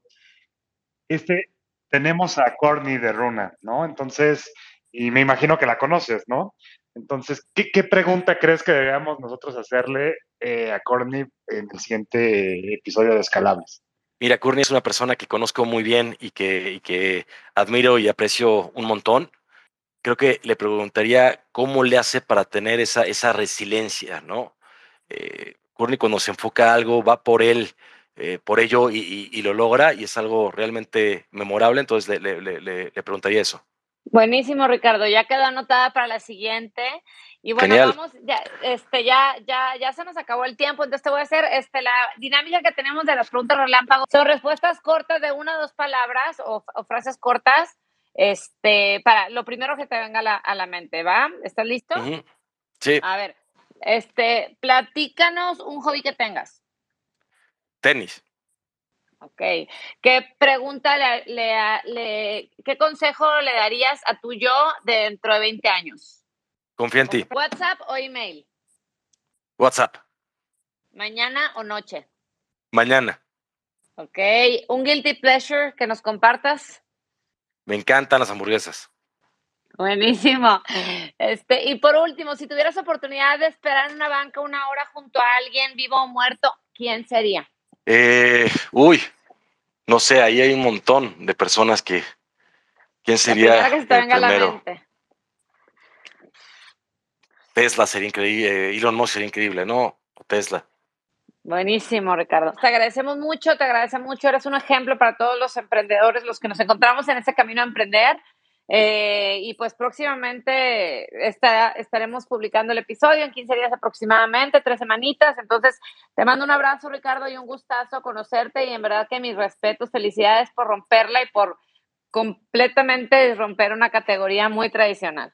Este, tenemos a Corny de Runa, ¿no? Entonces, y me imagino que la conoces, ¿no? Entonces, ¿qué, pregunta crees que debemos nosotros hacerle eh, a Corny en el siguiente episodio de Escalables? Mira, Courtney es una persona que conozco muy bien y que, y que admiro y aprecio un montón creo que le preguntaría cómo le hace para tener esa, esa resiliencia, ¿no? Eh, cuando se enfoca a algo va por él, eh, por ello y, lo logra y es algo realmente memorable, entonces le, le, le, preguntaría eso. Buenísimo, Ricardo. Ya quedó anotada para la siguiente. Y bueno, Genial. vamos, ya, este, ya, ya, ya se nos acabó el tiempo, entonces te voy a hacer este, la dinámica que tenemos de las preguntas relámpago. Son respuestas cortas de una o dos palabras o, o frases cortas, este, para lo primero que te venga a la, a la mente, ¿va? ¿Estás listo? Sí, A ver, este, platícanos un hobby que tengas. tenis. Ok. ¿Qué pregunta le, le- le- qué consejo le darías a tu yo dentro de 20 años? Confía en ti. ¿WhatsApp o email? WhatsApp. ¿Mañana o noche? Mañana. Ok. ¿Un guilty pleasure que nos compartas? Me encantan las hamburguesas. Buenísimo. Este, y por último, si tuvieras oportunidad de esperar en una banca una hora junto a alguien vivo o muerto, ¿quién sería? Eh, uy, no sé, ahí hay un montón de personas que. ¿Quién sería primera que se te el venga a la primero? mente. Tesla sería increíble, eh, Elon Musk sería increíble, ¿no? Tesla. Buenísimo, Ricardo. Te agradecemos mucho, te agradece mucho. Eres un ejemplo para todos los emprendedores, los que nos encontramos en ese camino a emprender. Eh, y pues próximamente está- estaremos publicando el episodio en 15 días aproximadamente, tres semanitas. Entonces, te mando un abrazo, Ricardo, y un gustazo conocerte. Y en verdad que mis respetos, felicidades por romperla y por completamente romper una categoría muy tradicional.